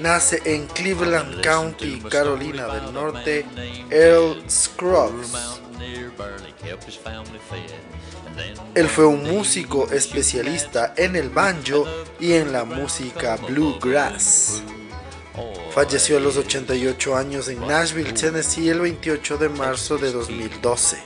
nace en Cleveland County, Carolina del Norte, Earl Scruggs. Él fue un músico especialista en el banjo y en la música bluegrass. Falleció a los 88 años en Nashville, Tennessee, el 28 de marzo de 2012.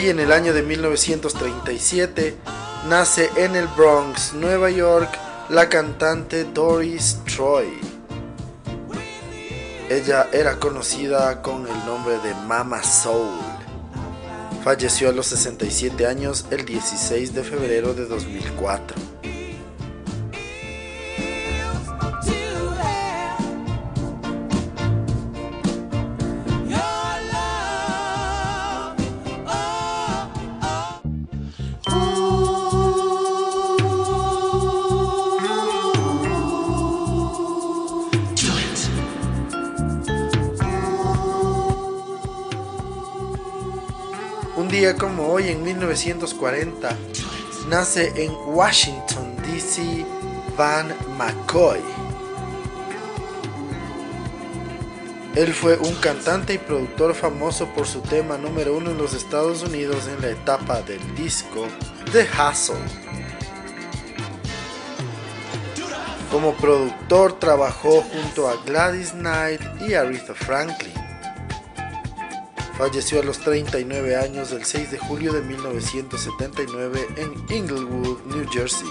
Hoy en el año de 1937 nace en el Bronx, Nueva York, la cantante Doris Troy. Ella era conocida con el nombre de Mama Soul. Falleció a los 67 años el 16 de febrero de 2004. Como hoy, en 1940, nace en Washington, D.C. Van McCoy. Él fue un cantante y productor famoso por su tema número uno en los Estados Unidos en la etapa del disco The Hustle. Como productor trabajó junto a Gladys Knight y Aretha Franklin. Falleció a los 39 años del 6 de julio de 1979 en Inglewood, New Jersey.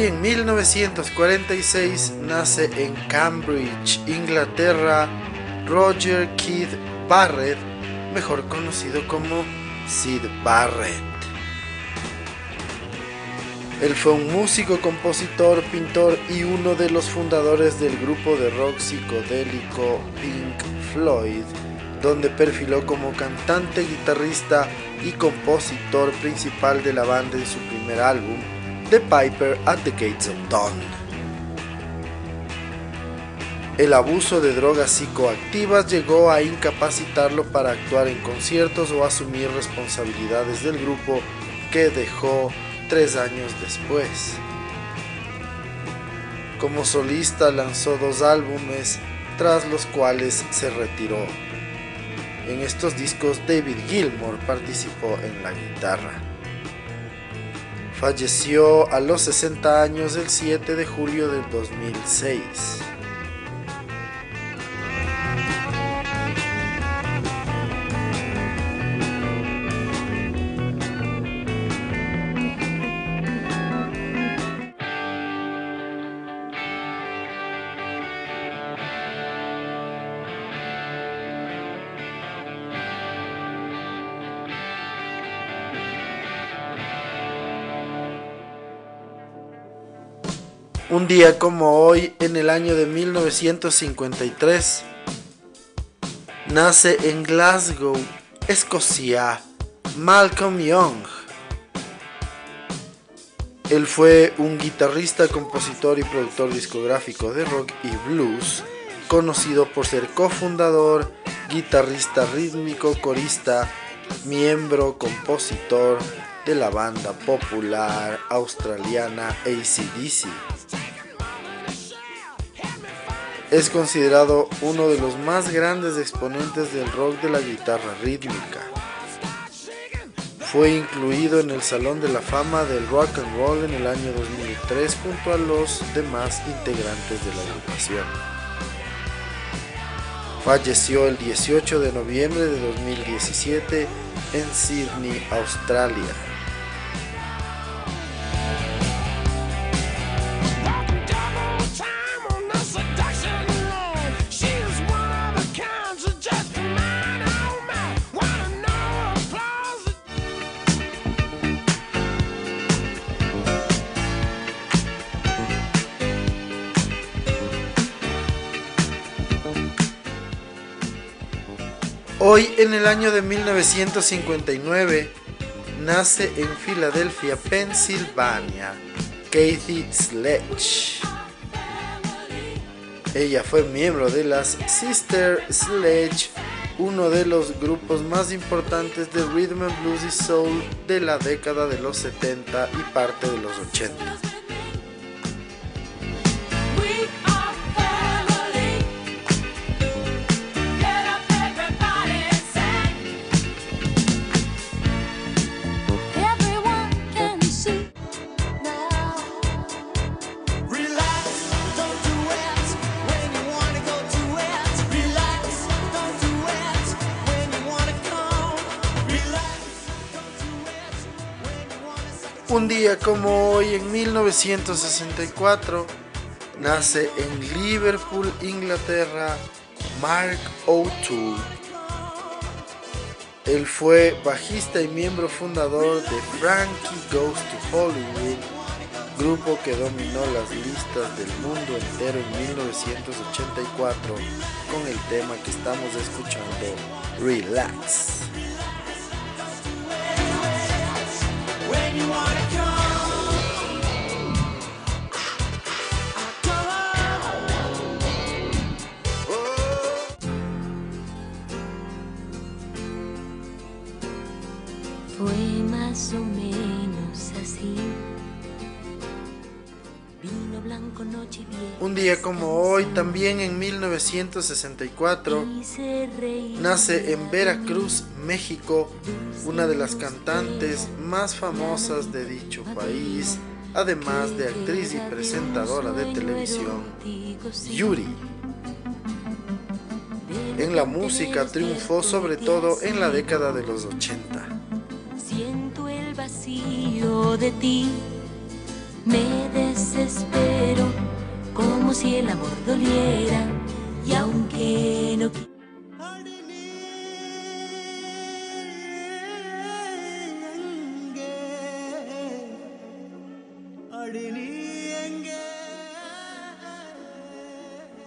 Hoy, en 1946, nace en Cambridge, Inglaterra, Roger Keith Barrett, mejor conocido como Sid Barrett. Él fue un músico, compositor, pintor y uno de los fundadores del grupo de rock psicodélico Pink Floyd, donde perfiló como cantante, guitarrista y compositor principal de la banda en su primer álbum, The Piper at the Gates of Dawn. El abuso de drogas psicoactivas llegó a incapacitarlo para actuar en conciertos o asumir responsabilidades del grupo que dejó tres años después. Como solista lanzó dos álbumes, tras los cuales se retiró. En estos discos David Gilmour participó en la guitarra. Falleció a los 60 años el 7 de julio del 2006. Un día como hoy, en el año de 1953, nace en Glasgow, Escocia, Malcolm Young. Él fue un guitarrista, compositor y productor discográfico de rock y blues, conocido por ser cofundador, guitarrista rítmico, corista, miembro, compositor, de la banda popular australiana ACDC. Es considerado uno de los más grandes exponentes del rock de la guitarra rítmica. Fue incluido en el Salón de la Fama del Rock and Roll en el año 2003 junto a los demás integrantes de la agrupación. Falleció el 18 de noviembre de 2017 en Sydney, Australia. Hoy, en el año de 1959, nace en Filadelfia, Pensilvania, Kathy Sledge. Ella fue miembro de las Sister Sledge, uno de los grupos más importantes de rhythm and blues y soul de la década de los 70 y parte de los 80. Un día como hoy, en 1964, nace en Liverpool, Inglaterra, Mark O'Toole. Él fue bajista y miembro fundador de Frankie Goes to Hollywood, grupo que dominó las listas del mundo entero en 1984 con el tema que estamos escuchando, Relax. Día como hoy, también en 1964, nace en Veracruz, México, una de las cantantes más famosas de dicho país, además de actriz y presentadora de televisión, Yuri. En la música triunfó sobre todo en la década de los 80 vacío de ti. Me desespero como si el amor doliera y aunque no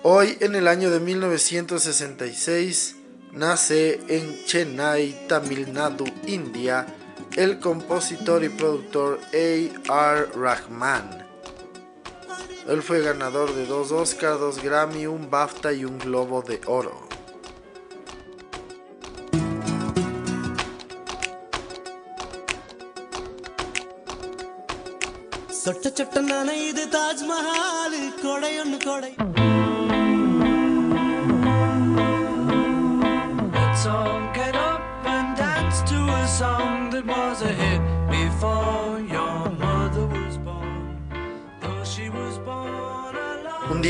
Hoy, en el año de 1966, nace en Chennai, Tamil Nadu, India, el compositor y productor A.R. Rahman. Él fue ganador de dos Oscars, dos Grammy, un BAFTA y un Globo de Oro.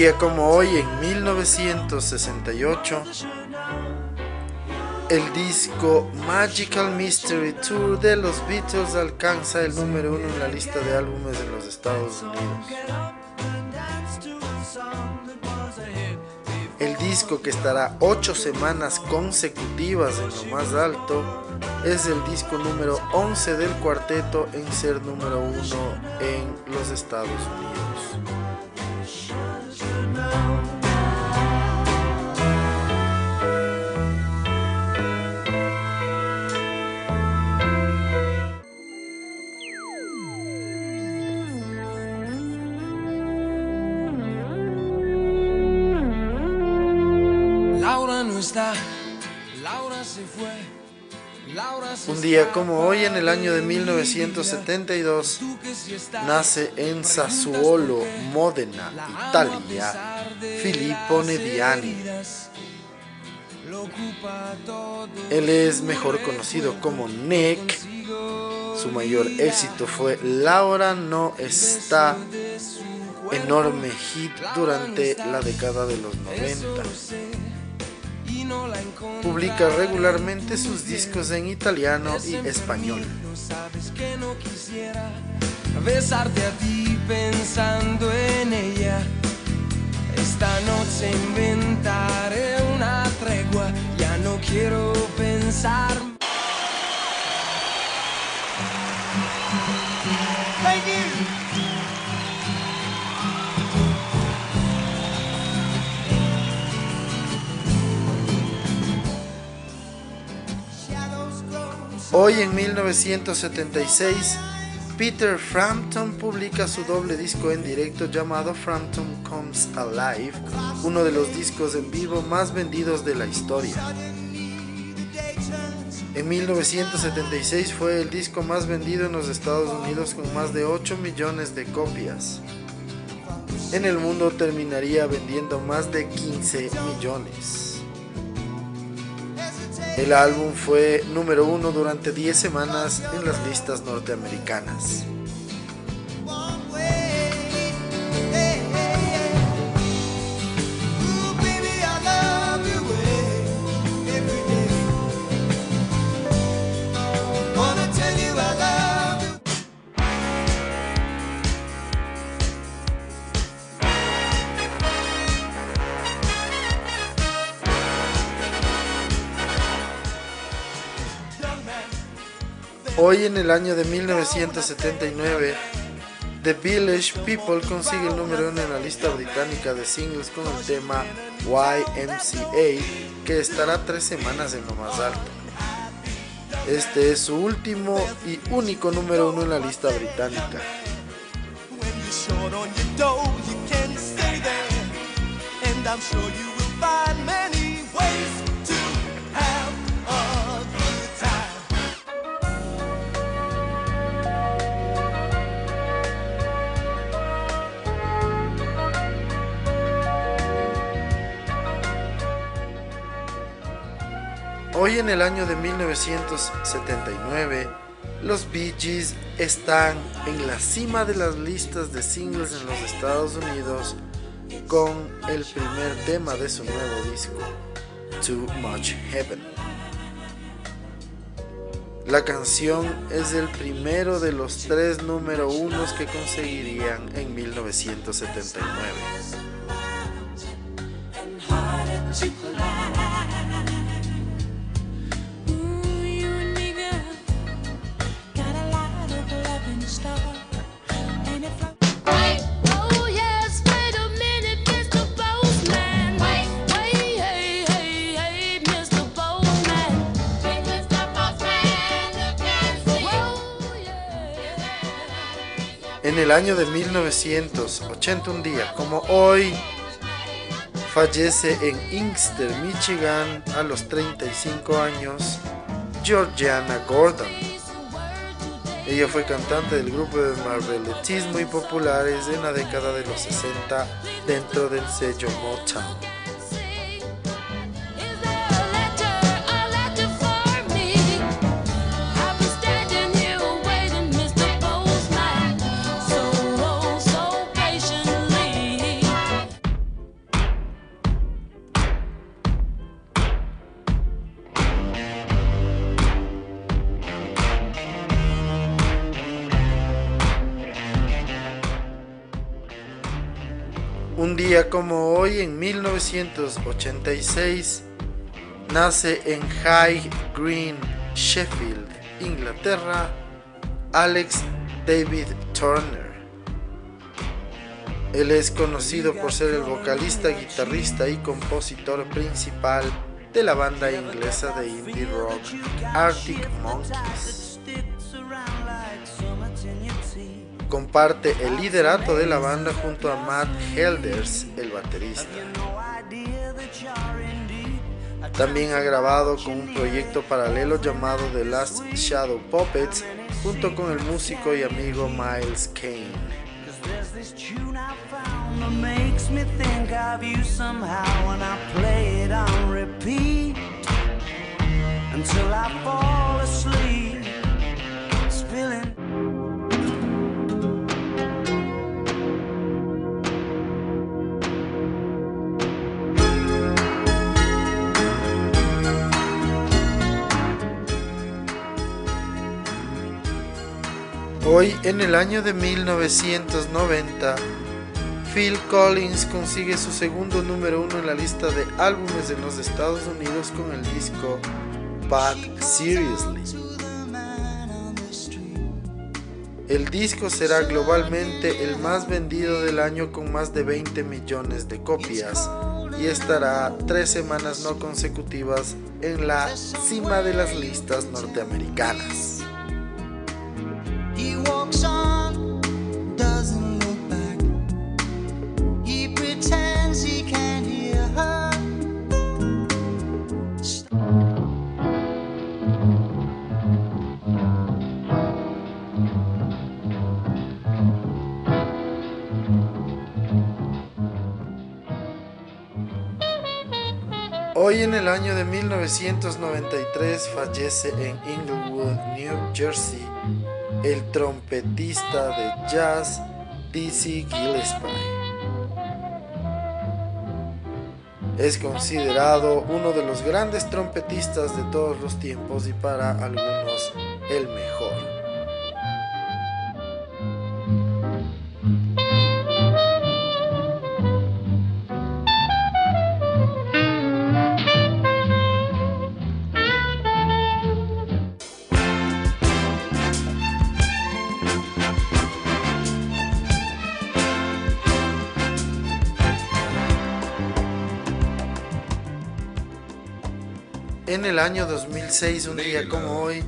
Día como hoy, en 1968, el disco Magical Mystery Tour de los Beatles alcanza el número uno en la lista de álbumes de los Estados Unidos. El disco que estará ocho semanas consecutivas en lo más alto es el disco número 11 del cuarteto en ser número uno en los Estados Unidos. Está, Laura se fue. Un día como hoy, en el año de 1972, nace en Sassuolo, Modena, Italia, Filippo Nediani. Él es mejor conocido como Nick. Su mayor éxito fue Laura. No está enorme hit durante la década de los 90. Publica regularmente sus discos en italiano y español. Besarte a ti pensando en ella. Esta noche inventaré una tregua. Ya no quiero pensar. Hoy en 1976, Peter Frampton publica su doble disco en directo llamado Frampton Comes Alive, uno de los discos en vivo más vendidos de la historia. En 1976 fue el disco más vendido en los Estados Unidos con más de 8 millones de copias. En el mundo terminaría vendiendo más de 15 millones. El álbum fue número uno durante 10 semanas en las listas norteamericanas. Hoy en el año de 1979, The Village People consigue el número uno en la lista británica de singles con el tema YMCA, que estará tres semanas en lo más alto. Este es su último y único número uno en la lista británica. Hoy en el año de 1979, los Bee Gees están en la cima de las listas de singles en los Estados Unidos con el primer tema de su nuevo disco, Too Much Heaven. La canción es el primero de los tres número unos que conseguirían en 1979. En el año de 1981 día como hoy, fallece en Inkster, Michigan, a los 35 años, Georgiana Gordon. Ella fue cantante del grupo de Marvelettes muy populares en la década de los 60 dentro del sello Motown. Un día como hoy, en 1986, nace en High Green, Sheffield, Inglaterra, Alex David Turner. Él es conocido por ser el vocalista, guitarrista y compositor principal de la banda inglesa de indie rock Arctic Monkeys. Comparte el liderato de la banda junto a Matt Helders, el baterista. También ha grabado con un proyecto paralelo llamado The Last Shadow Puppets junto con el músico y amigo Miles Kane. Hoy, en el año de 1990, Phil Collins consigue su segundo número uno en la lista de álbumes en los Estados Unidos con el disco Bad Seriously. El disco será globalmente el más vendido del año con más de 20 millones de copias y estará tres semanas no consecutivas en la cima de las listas norteamericanas. En el año de 1993 fallece en Inglewood, New Jersey, el trompetista de jazz Dizzy Gillespie. Es considerado uno de los grandes trompetistas de todos los tiempos y para algunos el mejor. En el año 2006, un día como hoy,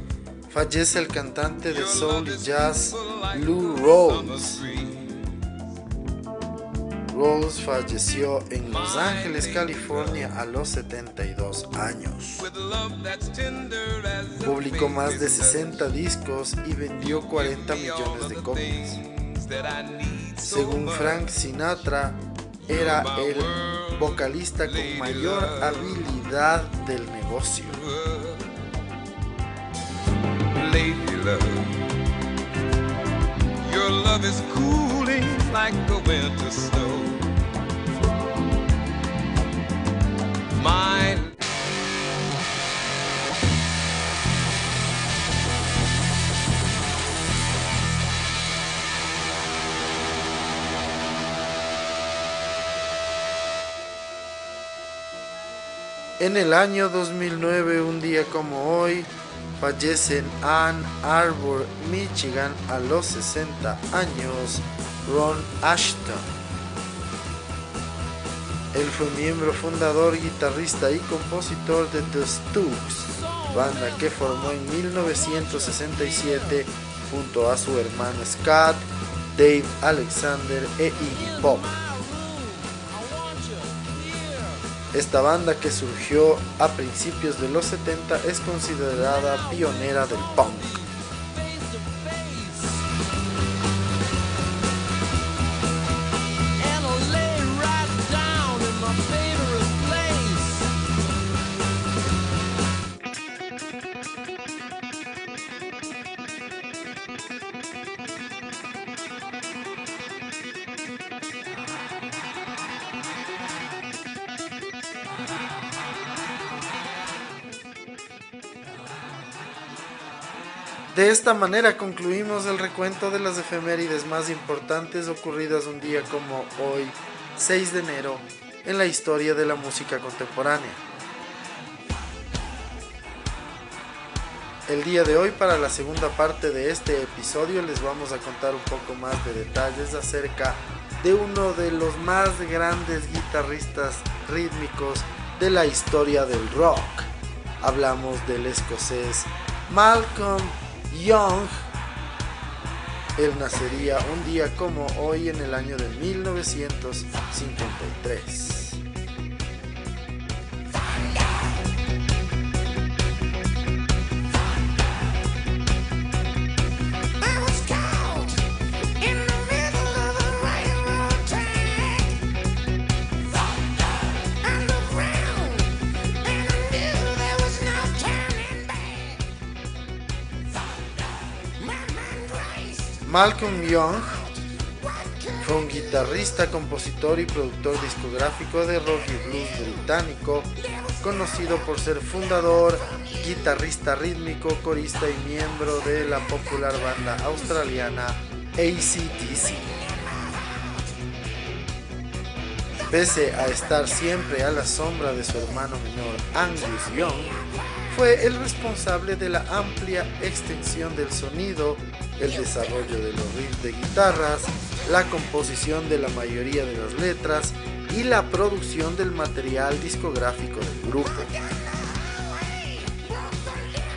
fallece el cantante de soul y jazz Lou Rawls. Rawls falleció en Los Ángeles, California a los 72 años. Publicó más de 60 discos y vendió 40 millones de copias. Según Frank Sinatra, era el vocalista con mayor habilidad del negocio. Lady love, your love is cooling like the winter snow. En el año 2009, un día como hoy, fallece en Ann Arbor, Michigan, a los 60 años, Ron Ashton. Él fue miembro fundador, guitarrista y compositor de The Stooges, banda que formó en 1967 junto a su hermano Scott, Dave Alexander e Iggy Pop. Esta banda que surgió a principios de los 70 es considerada pionera del punk. De esta manera concluimos el recuento de las efemérides más importantes ocurridas un día como hoy, 6 de enero, en la historia de la música contemporánea. El día de hoy, para la segunda parte de este episodio, les vamos a contar un poco más de detalles acerca de uno de los más grandes guitarristas rítmicos de la historia del rock. Hablamos del escocés Malcolm Young, él nacería un día como hoy en el año de 1953. Malcolm Young fue un guitarrista, compositor y productor discográfico de rock y blues británico, conocido por ser fundador, guitarrista rítmico, corista y miembro de la popular banda australiana ACDC. Pese a estar siempre a la sombra de su hermano menor Angus Young, fue el responsable de la amplia extensión del sonido, el desarrollo de los riffs de guitarras, la composición de la mayoría de las letras y la producción del material discográfico del grupo.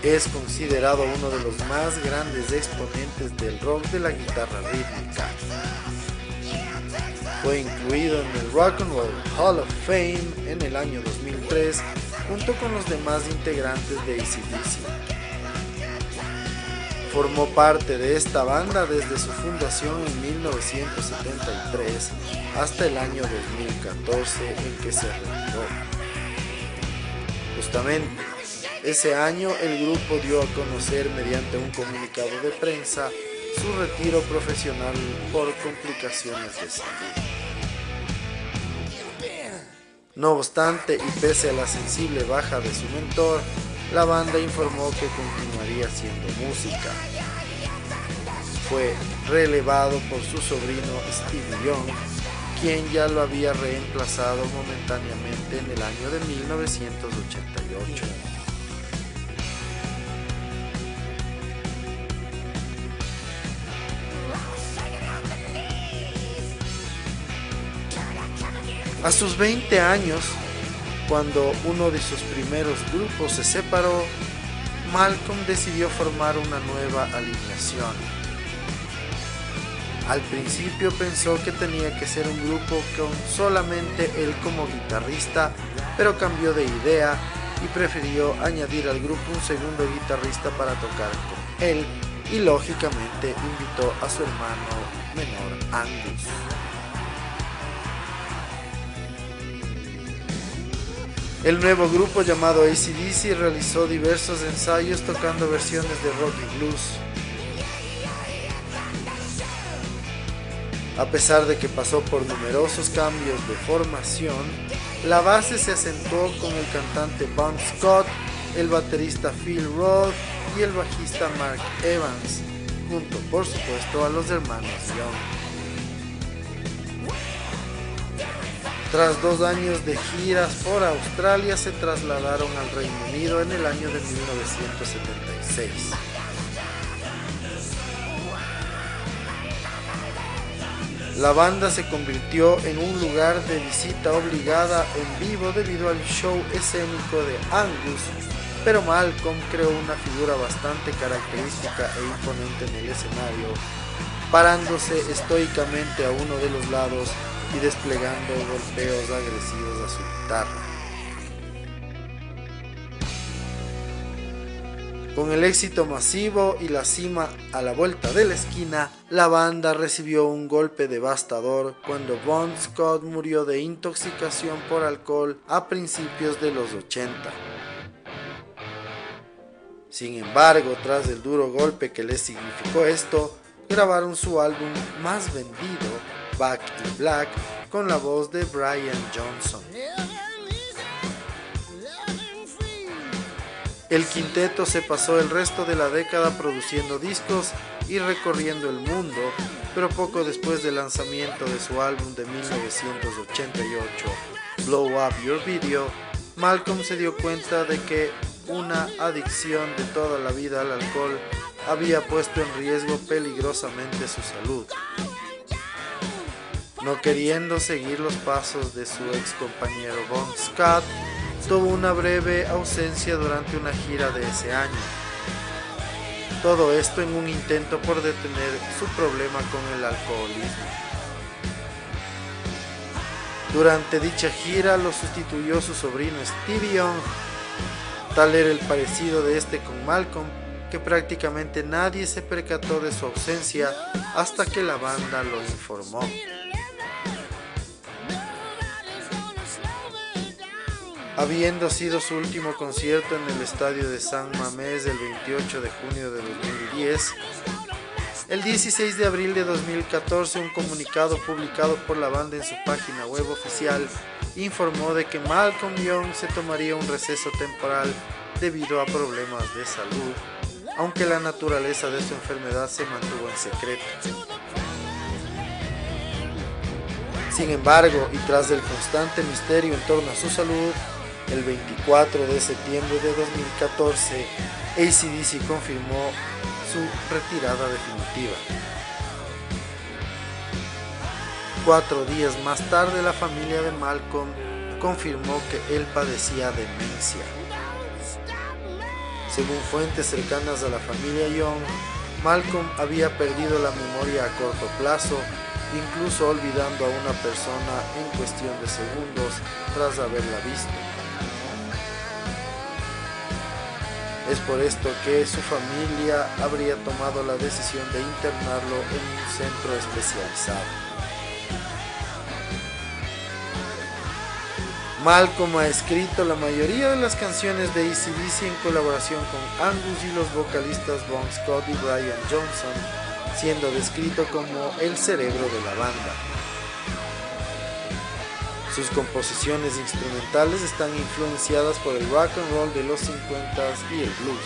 Es considerado uno de los más grandes exponentes del rock de la guitarra rítmica. Fue incluido en el Rock and Roll Hall of Fame en el año 2003 junto con los demás integrantes de ACDC. Formó parte de esta banda desde su fundación en 1973 hasta el año 2014 en que se retiró. Justamente, ese año el grupo dio a conocer mediante un comunicado de prensa su retiro profesional por complicaciones de salud. No obstante, y pese a la sensible baja de su mentor, la banda informó que haciendo música. Fue relevado por su sobrino Steve Young, quien ya lo había reemplazado momentáneamente en el año de 1988. A sus 20 años, cuando uno de sus primeros grupos se separó, Malcolm decidió formar una nueva alineación. Al principio pensó que tenía que ser un grupo con solamente él como guitarrista, pero cambió de idea y prefirió añadir al grupo un segundo guitarrista para tocar con él y lógicamente invitó a su hermano menor Angus. El nuevo grupo llamado ACDC realizó diversos ensayos tocando versiones de rock y blues. A pesar de que pasó por numerosos cambios de formación, la base se acentuó con el cantante Bon Scott, el baterista Phil Roth y el bajista Mark Evans, junto por supuesto a los hermanos Young. Tras dos años de giras por Australia, se trasladaron al Reino Unido en el año de 1976. La banda se convirtió en un lugar de visita obligada en vivo debido al show escénico de Angus, pero Malcolm creó una figura bastante característica e imponente en el escenario, parándose estoicamente a uno de los lados y desplegando golpeos agresivos a su guitarra. Con el éxito masivo y la cima a la vuelta de la esquina, la banda recibió un golpe devastador cuando Bon Scott murió de intoxicación por alcohol a principios de los 80. Sin embargo, tras el duro golpe que les significó esto, grabaron su álbum más vendido Back in Black con la voz de Brian Johnson. El quinteto se pasó el resto de la década produciendo discos y recorriendo el mundo, pero poco después del lanzamiento de su álbum de 1988, Blow Up Your Video, Malcolm se dio cuenta de que una adicción de toda la vida al alcohol había puesto en riesgo peligrosamente su salud no queriendo seguir los pasos de su ex compañero Bon Scott, tuvo una breve ausencia durante una gira de ese año. Todo esto en un intento por detener su problema con el alcoholismo. Durante dicha gira lo sustituyó su sobrino Stevie Young. Tal era el parecido de este con Malcolm que prácticamente nadie se percató de su ausencia hasta que la banda lo informó. Habiendo sido su último concierto en el estadio de San Mamés el 28 de junio de 2010, El 16 de abril de 2014, un comunicado publicado por la banda en su página web oficial informó de que Malcolm Young se tomaría un receso temporal debido a problemas de salud, aunque la naturaleza de su enfermedad se mantuvo en secreto. Sin embargo, y tras el constante misterio en torno a su salud, el 24 de septiembre de 2014, ACDC confirmó su retirada definitiva. Cuatro días más tarde, la familia de Malcolm confirmó que él padecía demencia. Según fuentes cercanas a la familia Young, Malcolm había perdido la memoria a corto plazo, incluso olvidando a una persona en cuestión de segundos tras haberla visto. Es por esto que su familia habría tomado la decisión de internarlo en un centro especializado. Malcolm ha escrito la mayoría de las canciones de ACDC en colaboración con Angus y los vocalistas Bon Scott y Brian Johnson, siendo descrito como el cerebro de la banda. Sus composiciones instrumentales están influenciadas por el rock and roll de los 50s y el blues.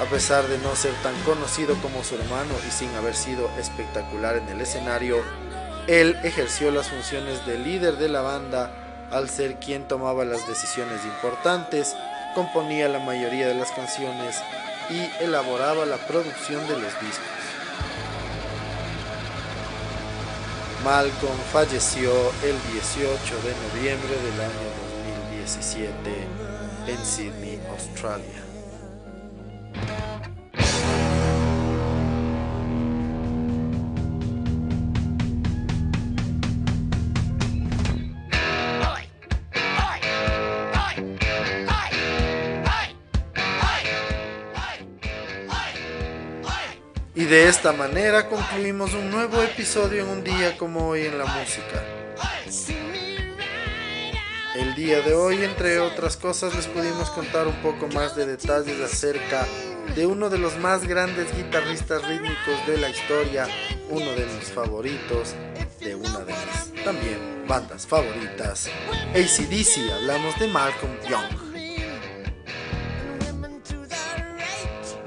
A pesar de no ser tan conocido como su hermano y sin haber sido espectacular en el escenario, él ejerció las funciones de líder de la banda al ser quien tomaba las decisiones importantes, componía la mayoría de las canciones y elaboraba la producción de los discos. Malcolm falleció el 18 de noviembre del año 2017 en Sydney, Australia. Esta manera concluimos un nuevo episodio en un día como hoy en la música. El día de hoy, entre otras cosas, les pudimos contar un poco más de detalles acerca de uno de los más grandes guitarristas rítmicos de la historia, uno de mis favoritos, de una de mis también bandas favoritas, ACDC, hablamos de Malcolm Young.